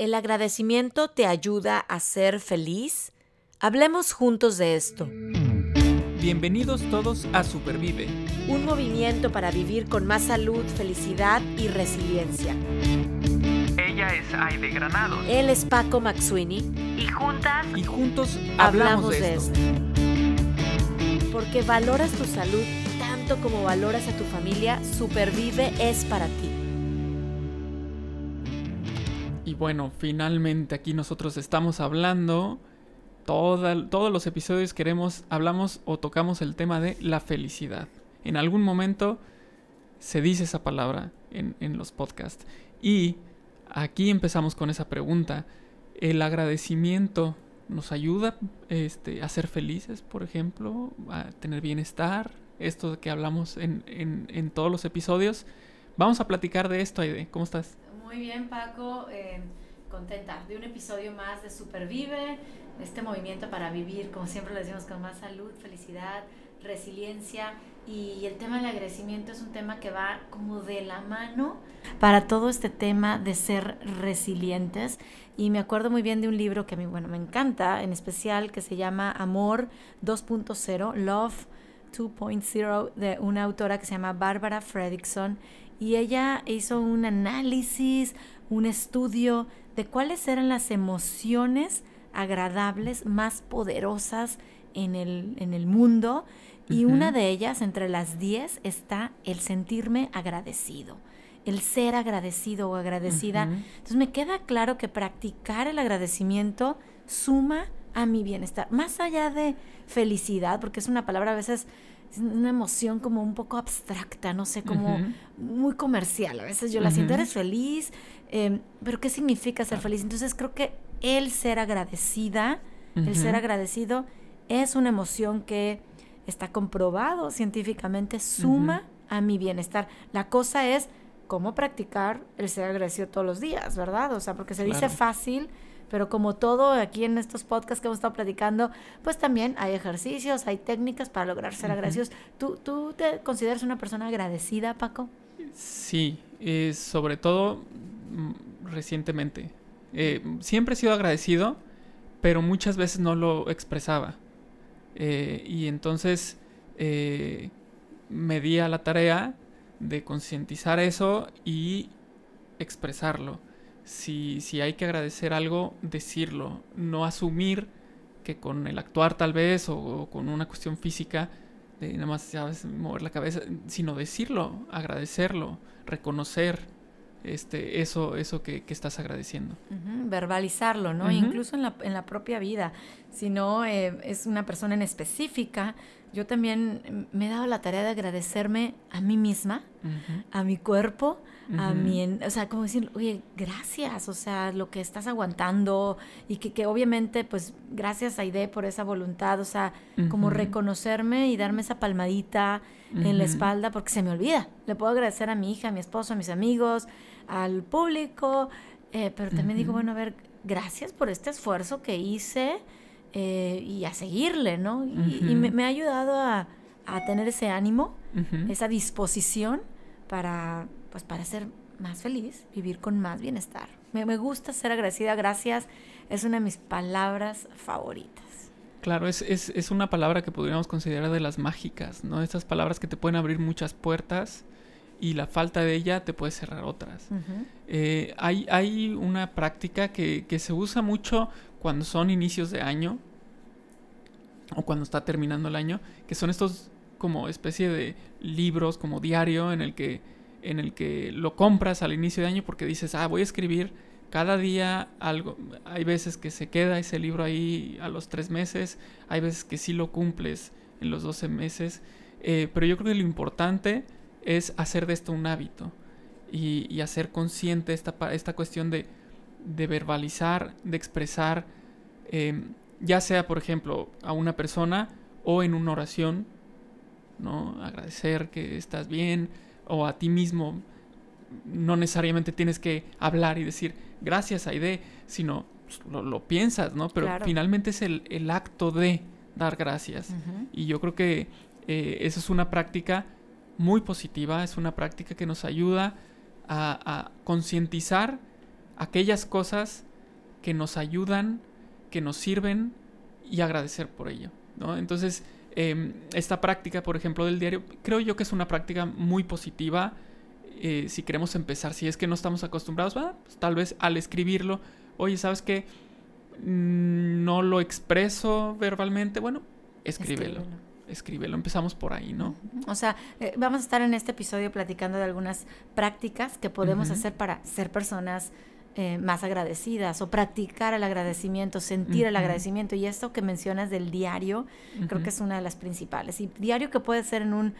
¿El agradecimiento te ayuda a ser feliz? Hablemos juntos de esto. Bienvenidos todos a Supervive. Un movimiento para vivir con más salud, felicidad y resiliencia. Ella es Aide Granado. Él es Paco Maxuini. Y juntas. Y juntos hablamos, de, esto. Porque valoras tu salud tanto como valoras a tu familia, Supervive es para ti. Bueno, finalmente aquí nosotros estamos hablando. todos los episodios queremos, hablamos o tocamos el tema de la felicidad. En algún momento se dice esa palabra en, en los podcasts. Y aquí empezamos con esa pregunta. ¿El agradecimiento nos ayuda este, a ser felices, por ejemplo? ¿A tener bienestar? Esto que hablamos en, en, en todos los episodios. Vamos a platicar de esto, Aide. ¿Cómo estás? Muy bien, Paco. Eh, contenta de un episodio más de Supervive, este movimiento para vivir, como siempre le decimos, con más salud, felicidad, resiliencia. Y el tema del agradecimiento es un tema que va como de la mano para todo este tema de ser resilientes. Y me acuerdo muy bien de un libro que a mí, bueno, me encanta, en especial, que se llama Amor 2.0, Love 2.0, de una autora que se llama Bárbara Fredrickson y ella hizo un análisis, un estudio de cuáles eran las emociones agradables más poderosas en el, en el mundo y una de ellas, entre las 10, está el sentirme agradecido, el ser agradecido o agradecida. Entonces me queda claro que practicar el agradecimiento suma a mi bienestar, más allá de felicidad, porque es una palabra a veces es una emoción como un poco abstracta, no sé, como muy comercial. A veces yo la siento, eres feliz, em, pero ¿qué significa ser feliz? Entonces creo que el ser agradecida, el ser agradecido, es una emoción que está comprobado científicamente, suma a mi bienestar. La cosa es cómo practicar el ser agradecido todos los días, ¿verdad? O sea, porque se dice fácil, pero como todo aquí en estos podcasts que hemos estado platicando, pues también hay ejercicios, hay técnicas para lograr ser agradecidos. ¿Tú, ¿Tú te consideras una persona agradecida, Paco? Sí, eh, sobre todo mm, recientemente. Eh, siempre he sido agradecido, pero muchas veces no lo expresaba. Eh, y entonces me di a la tarea de concientizar eso y expresarlo si, si hay que agradecer algo, decirlo, no asumir que con el actuar tal vez o, con una cuestión física, de nada más sabes mover la cabeza, sino decirlo, agradecerlo, reconocer este, eso, eso que, estás agradeciendo. verbalizarlo, ¿no? Incluso en la, en la, propia vida. Si no eh, es una persona en específica, yo también me he dado la tarea de agradecerme a mí misma, a mi cuerpo, a mí, o sea, como decir, oye, gracias, o sea, lo que estás aguantando y que, que obviamente, pues, gracias a Aide por esa voluntad, o sea, como reconocerme y darme esa palmadita en la espalda porque se me olvida. Le puedo agradecer a mi hija, a mi esposo, a mis amigos, al público, eh, pero también digo, bueno, a ver, gracias por este esfuerzo que hice eh, y a seguirle, ¿no? Y, me, ha ayudado a, a tener ese ánimo, esa disposición para pues para ser más feliz, vivir con más bienestar. Me, me gusta ser agradecida, gracias, es una de mis palabras favoritas. Claro, es, es, es, una palabra que podríamos considerar de las mágicas, ¿no? Estas palabras que te pueden abrir muchas puertas y la falta de ella te puede cerrar otras. Eh, hay, hay una práctica que, que se usa mucho cuando son inicios de año o cuando está terminando el año, que son estos como especie de libros, como diario, en el que en el que lo compras al inicio de año porque dices, ah, voy a escribir cada día algo. Hay veces que se queda ese libro ahí a los tres meses, hay veces que sí lo cumples en los 12 meses, eh, pero yo creo que lo importante es hacer de esto un hábito y, hacer consciente esta, esta cuestión de, verbalizar, de expresar, em, ya sea, por ejemplo, a una persona o en una oración, ¿no? Agradecer que estás bien, o a ti mismo, no necesariamente tienes que hablar y decir gracias Aide, sino pues, lo, piensas, ¿no? Pero finalmente es el, acto de dar gracias. Y yo creo que eh, esa es una práctica muy positiva, es una práctica que nos ayuda a, concientizar aquellas cosas que nos ayudan, que nos sirven y agradecer por ello. ¿no? Entonces, em, esta práctica, por ejemplo, del diario, creo yo que es una práctica muy positiva. Eh, si queremos empezar, si es que no estamos acostumbrados, pues, tal vez al escribirlo, oye, ¿sabes qué? Mm, no lo expreso verbalmente, bueno, escríbelo. escríbelo. Empezamos por ahí, ¿no? O sea, eh, vamos a estar en este episodio platicando de algunas prácticas que podemos hacer para ser personas eh, más agradecidas o practicar el agradecimiento, sentir el agradecimiento. Y esto que mencionas del diario, creo que es una de las principales. Y diario que puede ser en un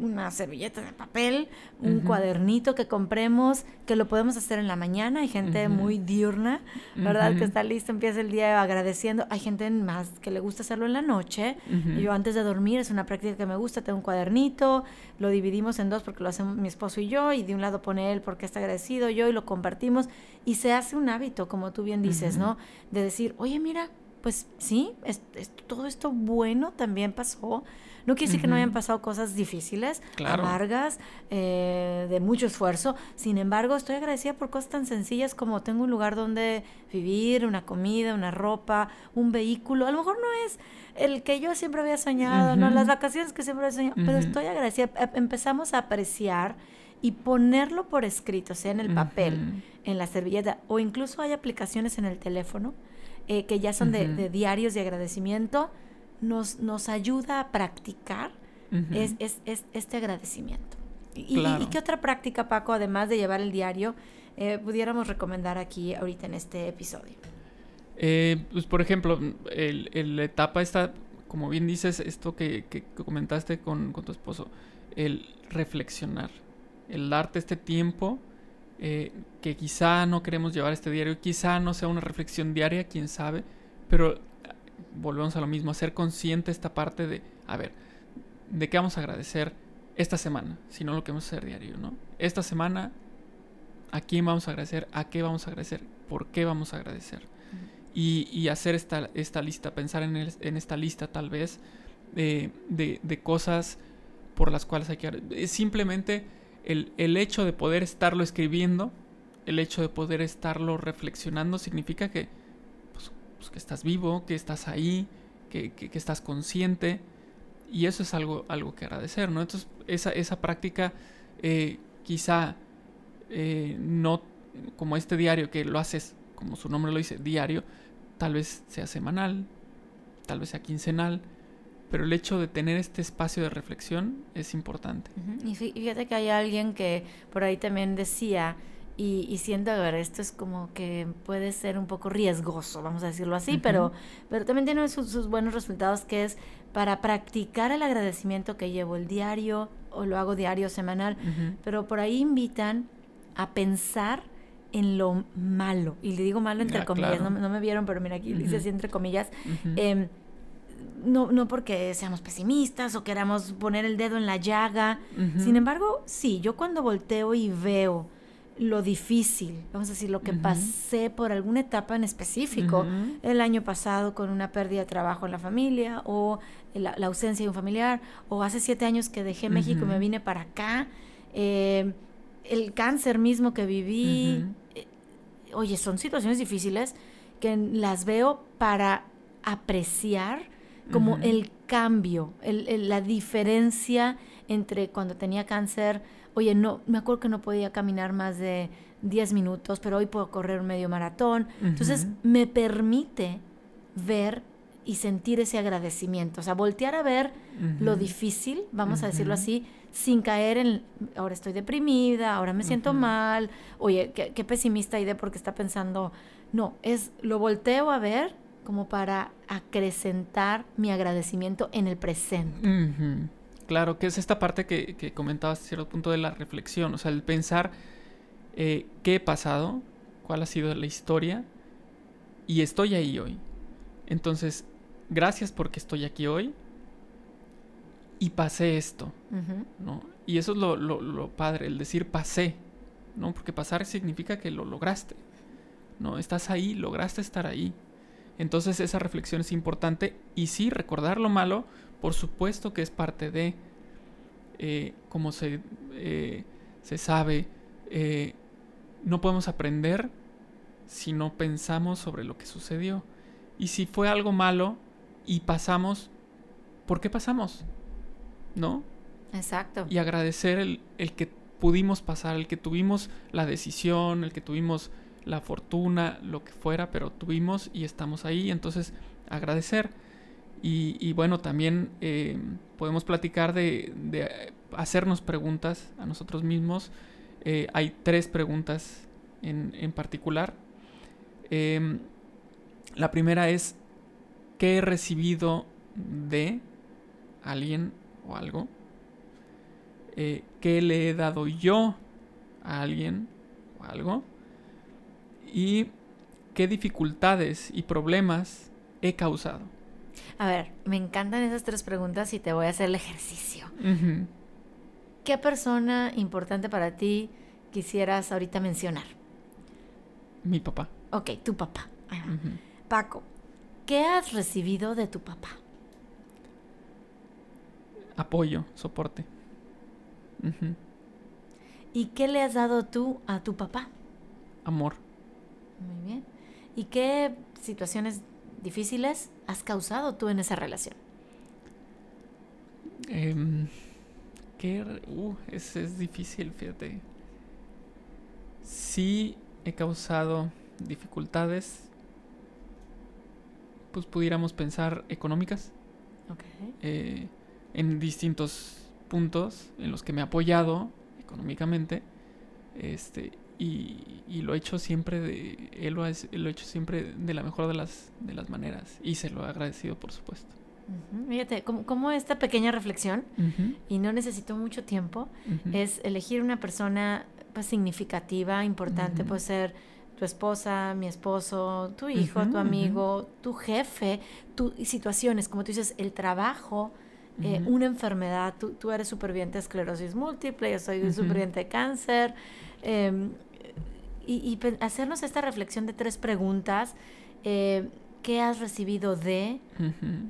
una servilleta de papel, un cuadernito que compremos, que lo podemos hacer en la mañana. Hay gente muy diurna, ¿verdad? Que está lista, empieza el día agradeciendo. Hay gente más que le gusta hacerlo en la noche. Yo antes de dormir es una práctica que me gusta. Tengo un cuadernito, lo dividimos en dos porque lo hacemos mi esposo y yo, y de un lado pone él porque está agradecido, yo, y lo compartimos. Y se hace un hábito, como tú bien dices, ¿no? De decir, oye, mira, pues sí, todo esto bueno también pasó no quiere decir que no hayan pasado cosas difíciles, amargas, eh, de mucho esfuerzo. Sin embargo, estoy agradecida por cosas tan sencillas como tengo un lugar donde vivir, una comida, una ropa, un vehículo. A lo mejor no es el que yo siempre había soñado, no las vacaciones que siempre había soñado, pero estoy agradecida. Empezamos a apreciar y ponerlo por escrito, sea en el papel, en la servilleta, o incluso hay aplicaciones en el teléfono eh, que ya son de, diarios de agradecimiento nos, nos ayuda a practicar es, es, este agradecimiento. Y, qué otra práctica, Paco, además de llevar el diario, eh, pudiéramos recomendar aquí ahorita en este episodio? Eh, pues por ejemplo, el, la etapa está, como bien dices, esto que, que, comentaste con, con, tu esposo, el reflexionar, el darte este tiempo eh, que quizá no queremos llevar este diario, quizá no sea una reflexión diaria, quién sabe, pero volvemos a lo mismo, ser consciente esta parte de, a ver, ¿de qué vamos a agradecer esta semana? Si no lo que vamos a hacer diario, ¿no? Esta semana, ¿a quién vamos a agradecer? ¿A qué vamos a agradecer? ¿Por qué vamos a agradecer? Y, hacer esta, esta lista, pensar en, en esta lista tal vez de, de, cosas por las cuales hay que... Simplemente el, el hecho de poder estarlo escribiendo, el hecho de poder estarlo reflexionando, significa que pues, que estás vivo, que estás ahí, que, estás consciente. Y eso es algo, algo que agradecer, ¿no? Entonces, esa, esa práctica eh, quizá eh, no como este diario que lo haces, como su nombre lo dice, diario, tal vez sea semanal, tal vez sea quincenal, pero el hecho de tener este espacio de reflexión es importante. Y fíjate que hay alguien que por ahí también decía y, siento, a ver, esto es como que puede ser un poco riesgoso, vamos a decirlo así, pero, pero también tiene sus, buenos resultados, que es para practicar el agradecimiento que llevo el diario o lo hago diario semanal, pero por ahí invitan a pensar en lo malo, y le digo malo entre comillas, no, me vieron, pero mira aquí dice así entre comillas, em, no, no porque seamos pesimistas o queramos poner el dedo en la llaga, sin embargo, sí, yo cuando volteo y veo, lo difícil, vamos a decir, lo que pasé por alguna etapa en específico el año pasado con una pérdida de trabajo en la familia o la, ausencia de un familiar o hace siete años que dejé México y me vine para acá, eh, el cáncer mismo que viví, eh, oye, son situaciones difíciles que las veo para apreciar como el cambio, la diferencia entre cuando tenía cáncer, oye, no, me acuerdo que no podía caminar más de 10 minutos, pero hoy puedo correr un medio maratón. Entonces, me permite ver y sentir ese agradecimiento, o sea, voltear a ver lo difícil, vamos a decirlo así, sin caer en, ahora estoy deprimida, ahora me siento mal, oye, qué, pesimista de porque está pensando, no, es, lo volteo a ver como para acrecentar mi agradecimiento en el presente. Claro, que es esta parte que, que comentabas a cierto punto de la reflexión, o sea, el pensar eh, qué he pasado, cuál ha sido la historia, y estoy ahí hoy. Entonces, gracias porque estoy aquí hoy y pasé esto, ¿no? Y eso es lo, lo, lo, padre, el decir pasé, ¿no? Porque pasar significa que lo lograste, ¿no? Estás ahí, lograste estar ahí. Entonces esa reflexión es importante y sí, recordar lo malo, por supuesto que es parte de, eh, como se, eh, se sabe, eh, no podemos aprender si no pensamos sobre lo que sucedió. Y si fue algo malo y pasamos, ¿por qué pasamos? ¿No? Exacto. Y agradecer el, el que pudimos pasar, el que tuvimos la decisión, el que tuvimos la fortuna, lo que fuera, pero tuvimos y estamos ahí, entonces agradecer. Y, bueno, también eh, podemos platicar de, hacernos preguntas a nosotros mismos. Eh, hay tres preguntas en, en particular. Em, la primera es, ¿qué he recibido de alguien o algo? Eh, ¿Qué le he dado yo a alguien o algo? y qué dificultades y problemas he causado. A ver, me encantan esas tres preguntas y te voy a hacer el ejercicio. ¿Qué persona importante para ti quisieras ahorita mencionar? Mi papá. Ok, tu papá. Paco, ¿qué has recibido de tu papá? Apoyo, soporte. ¿Y qué le has dado tú a tu papá? Amor. Muy bien. ¿Y qué situaciones difíciles has causado tú en esa relación? Eh, uh, es, es difícil, fíjate. Sí he causado dificultades, pues pudiéramos pensar económicas. Eh, en distintos puntos en los que me he apoyado económicamente. Este, y, lo he hecho siempre de él lo ha, lo hecho siempre de la mejor de las de las maneras y se lo he agradecido por supuesto. Fíjate como, esta pequeña reflexión y no necesito mucho tiempo es elegir una persona pues significativa importante. Puede ser tu esposa mi esposo tu hijo tu amigo tu jefe tu situaciones como tú dices el trabajo eh, una enfermedad, tú, tú eres superviviente de esclerosis múltiple, yo soy superviviente de cáncer, eh, y, hacernos esta reflexión de tres preguntas. Eh, ¿Qué has recibido de?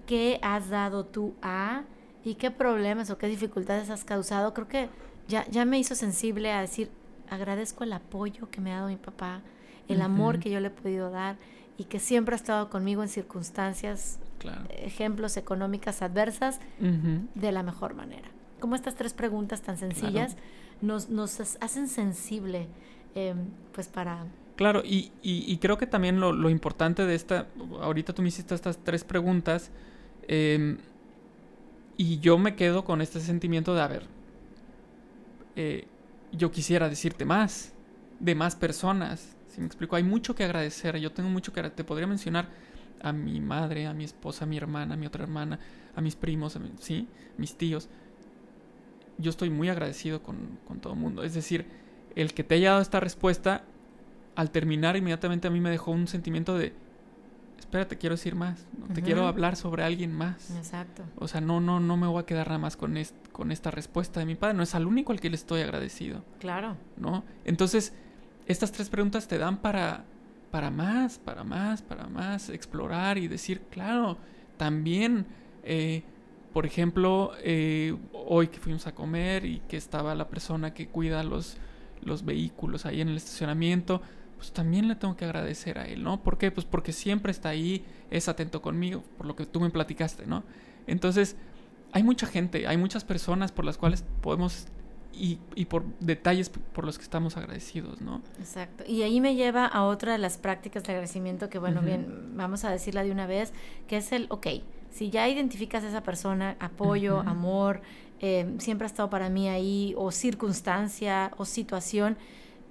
¿Qué has dado tú a? ¿Y qué problemas o qué dificultades has causado? Creo que ya, ya me hizo sensible a decir, agradezco el apoyo que me ha dado mi papá, el amor que yo le he podido dar y que siempre ha estado conmigo en circunstancias, ejemplos económicas adversas, de la mejor manera. Como estas tres preguntas tan sencillas nos, nos hacen sensible Em, pues para... Claro, y, y, creo que también lo, lo, importante de esta, ahorita tú me hiciste estas tres preguntas, em, y yo me quedo con este sentimiento de, a ver, eh, yo quisiera decirte más, de más personas, si me explico, hay mucho que agradecer, yo tengo mucho que te podría mencionar a mi madre, a mi esposa, a mi hermana, a mi otra hermana, a mis primos, a ¿sí? mis tíos. Yo estoy muy agradecido con, con todo el mundo. Es decir, el que te haya dado esta respuesta, al terminar inmediatamente a mí me dejó un sentimiento de, espérate, quiero decir más, te quiero hablar sobre alguien más. Exacto. O sea, no, no, no me voy a quedar nada más con, con esta respuesta de mi padre, no es al único al que le estoy agradecido. Claro. ¿No? Entonces, estas tres preguntas te dan para, para más, para más, para más, explorar y decir, claro, también... Eh, por ejemplo, eh, hoy que fuimos a comer y que estaba la persona que cuida los, los vehículos ahí en el estacionamiento, pues también le tengo que agradecer a él, ¿no? ¿Por qué? Pues porque siempre está ahí, es atento conmigo, por lo que tú me platicaste, ¿no? Entonces, hay mucha gente, hay muchas personas por las cuales podemos y, y, por detalles por los que estamos agradecidos, ¿no? Exacto. Y ahí me lleva a otra de las prácticas de agradecimiento que, bueno, bien, vamos a decirla de una vez, que es el, ok, si ya identificas a esa persona, apoyo, amor, eh, siempre ha estado para mí ahí, o circunstancia o situación,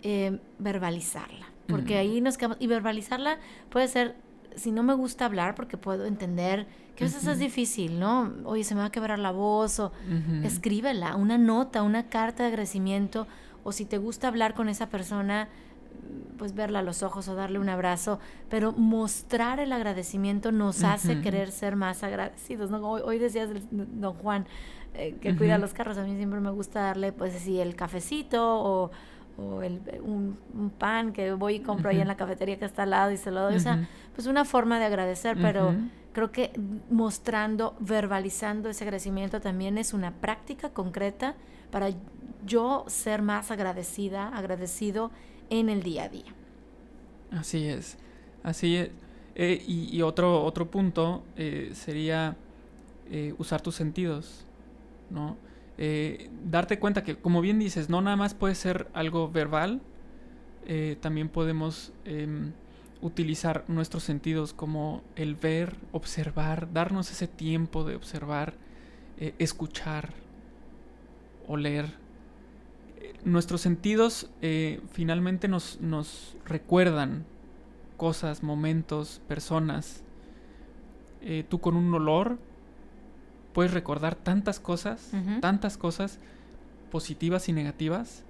eh, verbalizarla. Porque ahí nos quedamos, y verbalizarla puede ser, si no me gusta hablar, porque puedo entender que a veces es difícil, ¿no? Oye, se me va a quebrar la voz, o escríbela, una nota, una carta de agradecimiento, o si te gusta hablar con esa persona, pues verla a los ojos o darle un abrazo, pero mostrar el agradecimiento nos hace querer ser más agradecidos, ¿no? Hoy, hoy decías, don Juan, eh, que cuida los carros, a mí siempre me gusta darle, pues así, el cafecito o, o el, un, pan que voy y compro ahí en la cafetería que está al lado y se lo doy. O sea, pues una forma de agradecer, pero creo que mostrando, verbalizando ese agradecimiento también es una práctica concreta para yo ser más agradecida, agradecido en el día a día. Así es, así es. Eh, y, otro, otro punto eh, sería eh, usar tus sentidos, ¿no? darte cuenta que, como bien dices, no nada más puede ser algo verbal, también podemos em, utilizar nuestros sentidos como el ver, observar, darnos ese tiempo de observar, escuchar, oler. Nuestros sentidos finalmente nos, nos recuerdan cosas, momentos, personas. Eh, tú con un olor puedes recordar tantas cosas, tantas cosas positivas y negativas,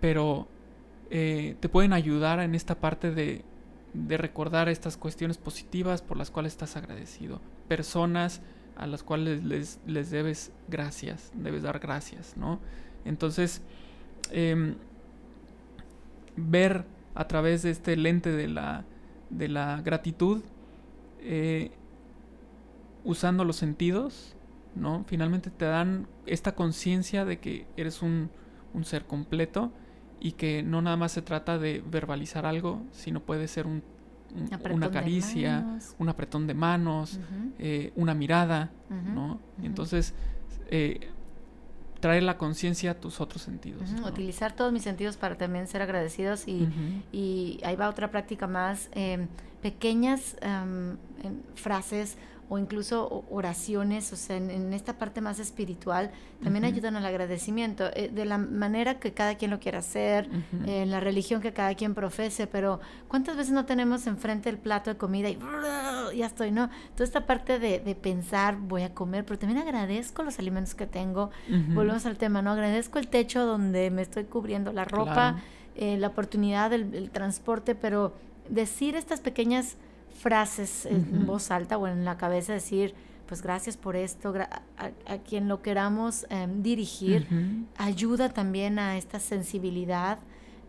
pero eh, te pueden ayudar en esta parte de, de recordar estas cuestiones positivas por las cuales estás agradecido. Personas a las cuales les, les debes gracias, debes dar gracias, ¿no? Entonces, em, ver a través de este lente de la, de la gratitud, eh, usando los sentidos, ¿no? Finalmente te dan esta conciencia de que eres un, un, ser completo y que no nada más se trata de verbalizar algo, sino puede ser un, una caricia, un apretón de manos, eh, una mirada, ¿no? Entonces, eh, traer la conciencia a tus otros sentidos. Utilizar todos mis sentidos para también ser agradecidos y, y ahí va otra práctica más, em, pequeñas em, frases o incluso oraciones, o sea, en, esta parte más espiritual, también ayudan al agradecimiento, eh, de la manera que cada quien lo quiera hacer, en la religión que cada quien profese, pero ¿cuántas veces no tenemos enfrente el plato de comida y ya estoy, no? Toda esta parte de, pensar, voy a comer, pero también agradezco los alimentos que tengo, volvemos al tema, ¿no? Agradezco el techo donde me estoy cubriendo la ropa, eh, la oportunidad del transporte, pero decir estas pequeñas frases en voz alta o en la cabeza, decir, pues gracias por esto, a, quien lo queramos em, dirigir, ayuda también a esta sensibilidad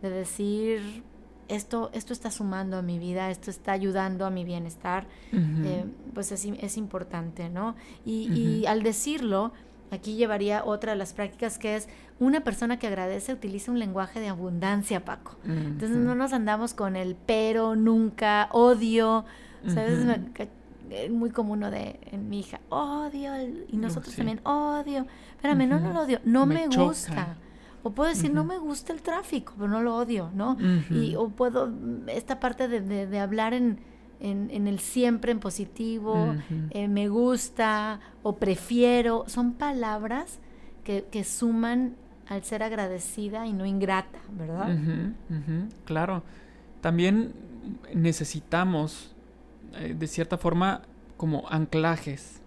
de decir, esto, esto está sumando a mi vida, esto está ayudando a mi bienestar, eh, pues es, es, importante, ¿no? Y, y al decirlo, aquí llevaría otra de las prácticas que es una persona que agradece utiliza un lenguaje de abundancia, Paco. Entonces no nos andamos con el pero, nunca, odio. ¿Sabes? es muy común ¿no? de en mi hija, odio, y nosotros también, odio. Espérame, no, no lo odio, no me, gusta. O puedo decir, no me gusta el tráfico, pero no lo odio, ¿no? y, o puedo, esta parte de, de, hablar en, en, el siempre en positivo, eh, me gusta o prefiero, son palabras que, que suman al ser agradecida y no ingrata, ¿verdad? claro. También necesitamos, eh, de cierta forma, como anclajes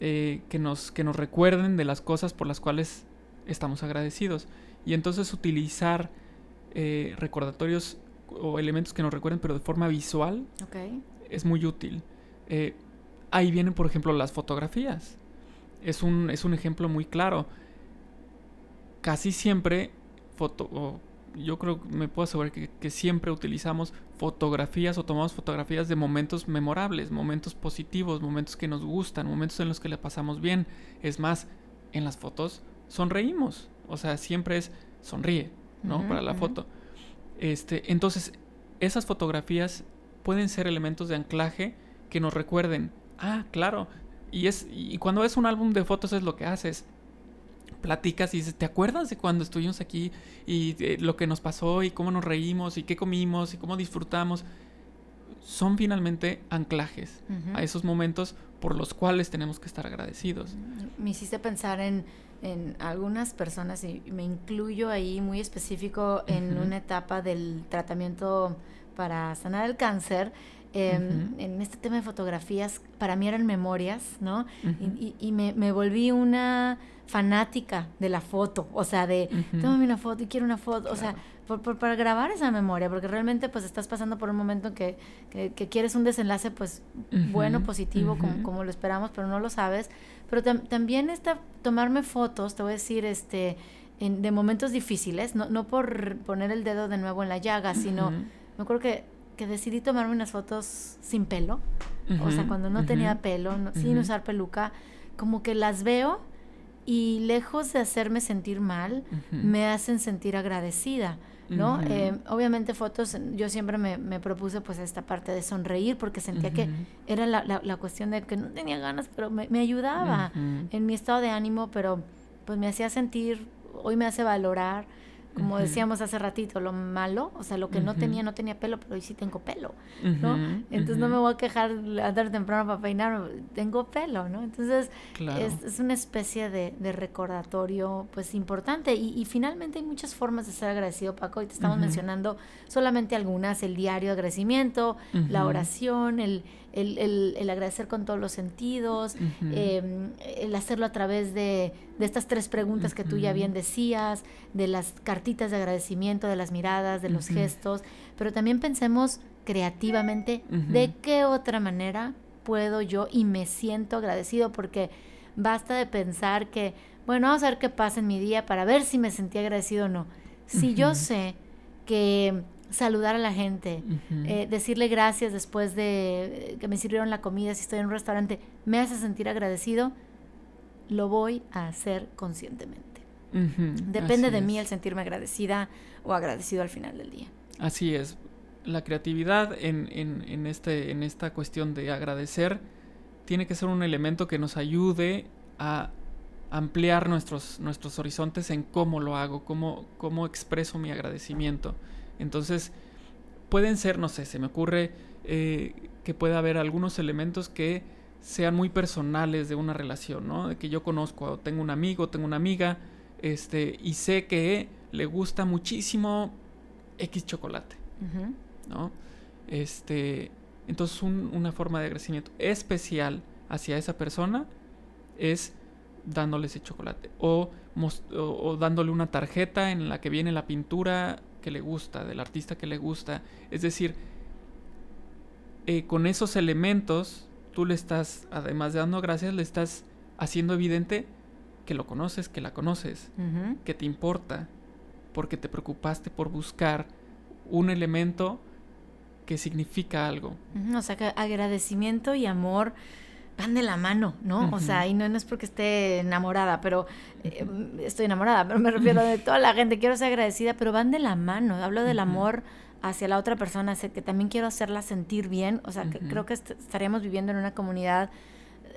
eh, que, nos, que nos recuerden de las cosas por las cuales estamos agradecidos. Y entonces utilizar eh, recordatorios o elementos que nos recuerden, pero de forma visual, es muy útil. ahí vienen, por ejemplo, las fotografías. Es un, es un ejemplo muy claro casi siempre, foto, yo creo que me puedo asegurar que, siempre utilizamos fotografías o tomamos fotografías de momentos memorables, momentos positivos, momentos que nos gustan, momentos en los que le pasamos bien. Es más, en las fotos sonreímos. O sea, siempre es sonríe, ¿no? Para la foto. Este, entonces, esas fotografías pueden ser elementos de anclaje que nos recuerden, ah, claro. Y es y cuando es un álbum de fotos es lo que haces platicas y dices, ¿te acuerdas de cuando estuvimos aquí y eh, lo que nos pasó y cómo nos reímos y qué comimos y cómo disfrutamos? Son finalmente anclajes a esos momentos por los cuales tenemos que estar agradecidos. Me hiciste pensar en, algunas personas, y me incluyo ahí muy específico en una etapa del tratamiento para sanar el cáncer, em, en este tema de fotografías, para mí eran memorias, ¿no? Y, me, me, volví una fanática de la foto, o sea, de, uh una foto y quiero una foto, o sea, por, para grabar esa memoria, porque realmente pues estás pasando por un momento que, que, quieres un desenlace pues bueno, positivo, como, como, lo esperamos, pero no lo sabes. Pero también está tomarme fotos, te voy a decir, este, en, de momentos difíciles, no, no por poner el dedo de nuevo en la llaga, sino, me acuerdo que, que decidí tomarme unas fotos sin pelo, o sea, cuando no tenía pelo, sin usar peluca, como que las veo y lejos de hacerme sentir mal, me hacen sentir agradecida, ¿no? Eh, obviamente fotos, yo siempre me, me, propuse pues esta parte de sonreír porque sentía que era la, la, cuestión de que no tenía ganas, pero me, me ayudaba en mi estado de ánimo, pero pues me hacía sentir, hoy me hace valorar como decíamos hace ratito, lo malo, o sea, lo que no tenía, no tenía pelo, pero hoy sí tengo pelo, ¿no? Entonces no me voy a quejar andar temprano para peinar, tengo pelo, ¿no? Entonces es, una especie de, recordatorio, pues, importante. Y, finalmente hay muchas formas de ser agradecido, Paco, y te estamos mencionando solamente algunas, el diario de agradecimiento, la oración, el el, agradecer con todos los sentidos, em, el hacerlo a través de, estas tres preguntas que tú ya bien decías, de las cartitas de agradecimiento, de las miradas, de los gestos, pero también pensemos creativamente de qué otra manera puedo yo y me siento agradecido porque basta de pensar que, bueno, vamos a ver qué pasa en mi día para ver si me sentí agradecido o no. Si yo sé que saludar a la gente, eh, decirle gracias después de que me sirvieron la comida, si estoy en un restaurante, me hace sentir agradecido, lo voy a hacer conscientemente. Depende de mí el sentirme agradecida o agradecido al final del día. Así es. La creatividad en, en, este, en esta cuestión de agradecer tiene que ser un elemento que nos ayude a ampliar nuestros, nuestros horizontes en cómo lo hago, cómo, cómo expreso mi agradecimiento. Entonces, pueden ser, no sé, se me ocurre eh, que pueda haber algunos elementos que sean muy personales de una relación, ¿no? De que yo conozco, tengo un amigo, tengo una amiga, este, y sé que le gusta muchísimo X chocolate, ¿no? Este, entonces una forma de agradecimiento especial hacia esa persona es dándole ese chocolate o, o, dándole una tarjeta en la que viene la pintura que le gusta, del artista que le gusta. Es decir, eh, con esos elementos, tú le estás, además de dando gracias, le estás haciendo evidente que lo conoces, que la conoces, que te importa, porque te preocupaste por buscar un elemento que significa algo. O sea, que agradecimiento y amor van de la mano, ¿no? O sea, y no, es porque esté enamorada, pero eh, estoy enamorada, pero me refiero de toda la gente, quiero ser agradecida, pero van de la mano. Hablo del amor hacia la otra persona, que también quiero hacerla sentir bien, o sea, que creo que estaríamos viviendo en una comunidad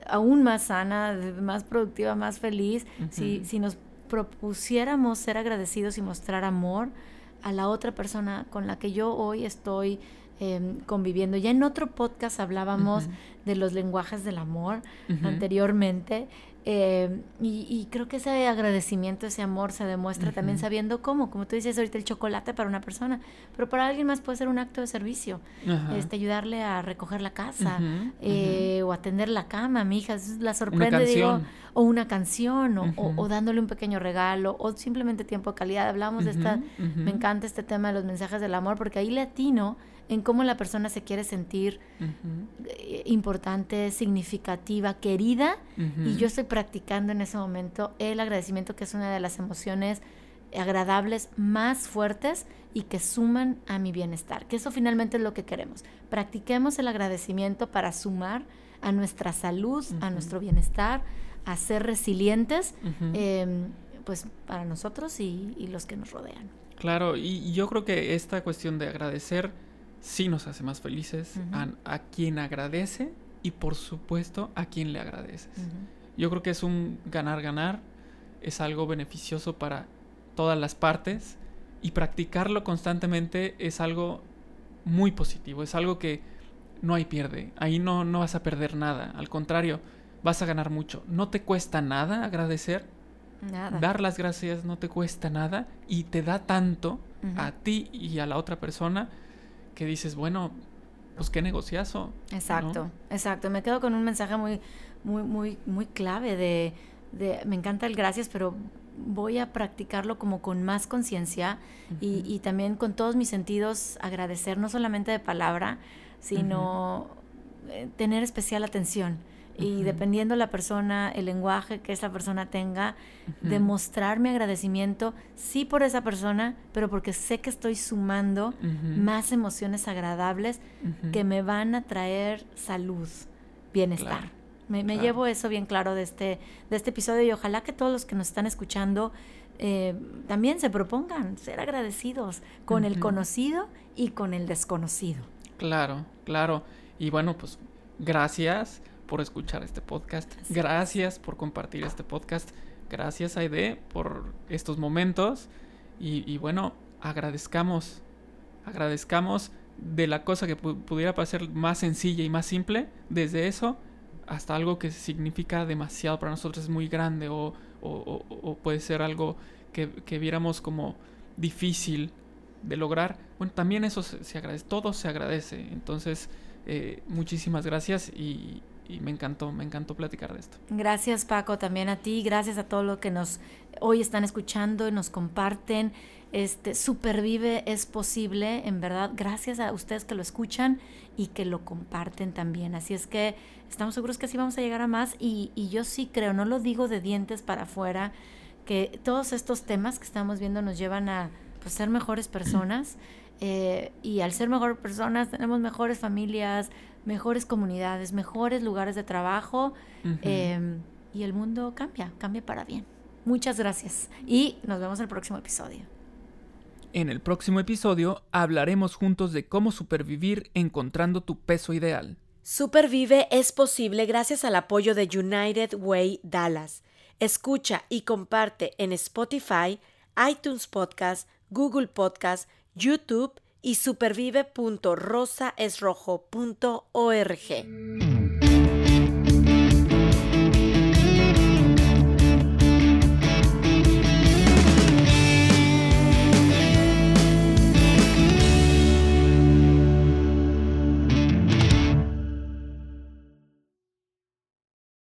aún más sana, más productiva, más feliz, si, si nos propusiéramos ser agradecidos y mostrar amor a la otra persona con la que yo hoy estoy Em, conviviendo. Ya en otro podcast hablábamos de los lenguajes del amor anteriormente. Em, y, creo que ese agradecimiento, ese amor se demuestra también sabiendo cómo, como tú dices ahorita, el chocolate para una persona, pero para alguien más puede ser un acto de servicio, este, ayudarle a recoger la casa eh, o atender la cama, mi hija, la sorprende, digo, o una canción, o, o, dándole un pequeño regalo, o simplemente tiempo de calidad. Hablamos de esta, me encanta este tema de los mensajes del amor, porque ahí le atino en cómo la persona se quiere sentir eh, importante, significativa, querida. Y yo estoy practicando en ese momento el agradecimiento, que es una de las emociones agradables más fuertes y que suman a mi bienestar, que eso finalmente es lo que queremos. Practiquemos el agradecimiento para sumar a nuestra salud, a nuestro bienestar, a ser resilientes, em, pues para nosotros y, los que nos rodean. Claro, y yo creo que esta cuestión de agradecer sí nos hace más felices, a, quien agradece y por supuesto a quien le agradeces. Yo creo que es un ganar-ganar, es algo beneficioso para todas las partes y practicarlo constantemente es algo muy positivo, es algo que no hay pierde, ahí no, no vas a perder nada, al contrario, vas a ganar mucho. No te cuesta nada agradecer, nada. dar las gracias no te cuesta nada y te da tanto a ti y a la otra persona que dices, bueno, pues qué negociazo. Exacto, exacto. Me quedo con un mensaje muy, muy, muy, muy clave de, de, me encanta el gracias, pero voy a practicarlo como con más conciencia y, y, también con todos mis sentidos agradecer, no solamente de palabra, sino eh, tener especial atención y dependiendo la persona, el lenguaje que esa persona tenga, demostrar mi agradecimiento, sí por esa persona, pero porque sé que estoy sumando más emociones agradables que me van a traer salud, bienestar. Me, llevo eso bien claro de este, de este episodio y ojalá que todos los que nos están escuchando eh, también se propongan ser agradecidos con el conocido y con el desconocido. Claro, claro. Y bueno, pues gracias por escuchar este podcast. Gracias por compartir este podcast. Gracias, Aide, por estos momentos. Y, bueno, agradezcamos, agradezcamos de la cosa que pudiera parecer más sencilla y más simple, desde eso hasta algo que significa demasiado para nosotros, es muy grande o, o, puede ser algo que, que, viéramos como difícil de lograr. Bueno, también eso se, agradece, todo se agradece. Entonces, eh, muchísimas gracias y, y me encantó, me encantó platicar de esto. Gracias Paco, también a ti, gracias a todos los que nos hoy están escuchando y nos comparten. Este supervive es posible, en verdad, gracias a ustedes que lo escuchan y que lo comparten también. Así es que estamos seguros que así vamos a llegar a más y, y yo sí creo, no lo digo de dientes para afuera, que todos estos temas que estamos viendo nos llevan a pues, ser mejores personas. Eh, y al ser mejores personas tenemos mejores familias, mejores comunidades, mejores lugares de trabajo em, y el mundo cambia, cambia para bien. Muchas gracias y nos vemos en el próximo episodio. En el próximo episodio hablaremos juntos de cómo supervivir encontrando tu peso ideal. Supervive es posible gracias al apoyo de United Way Dallas. Escucha y comparte en Spotify, iTunes Podcast, Google Podcast, YouTube y supervive.rosaesrojo.org.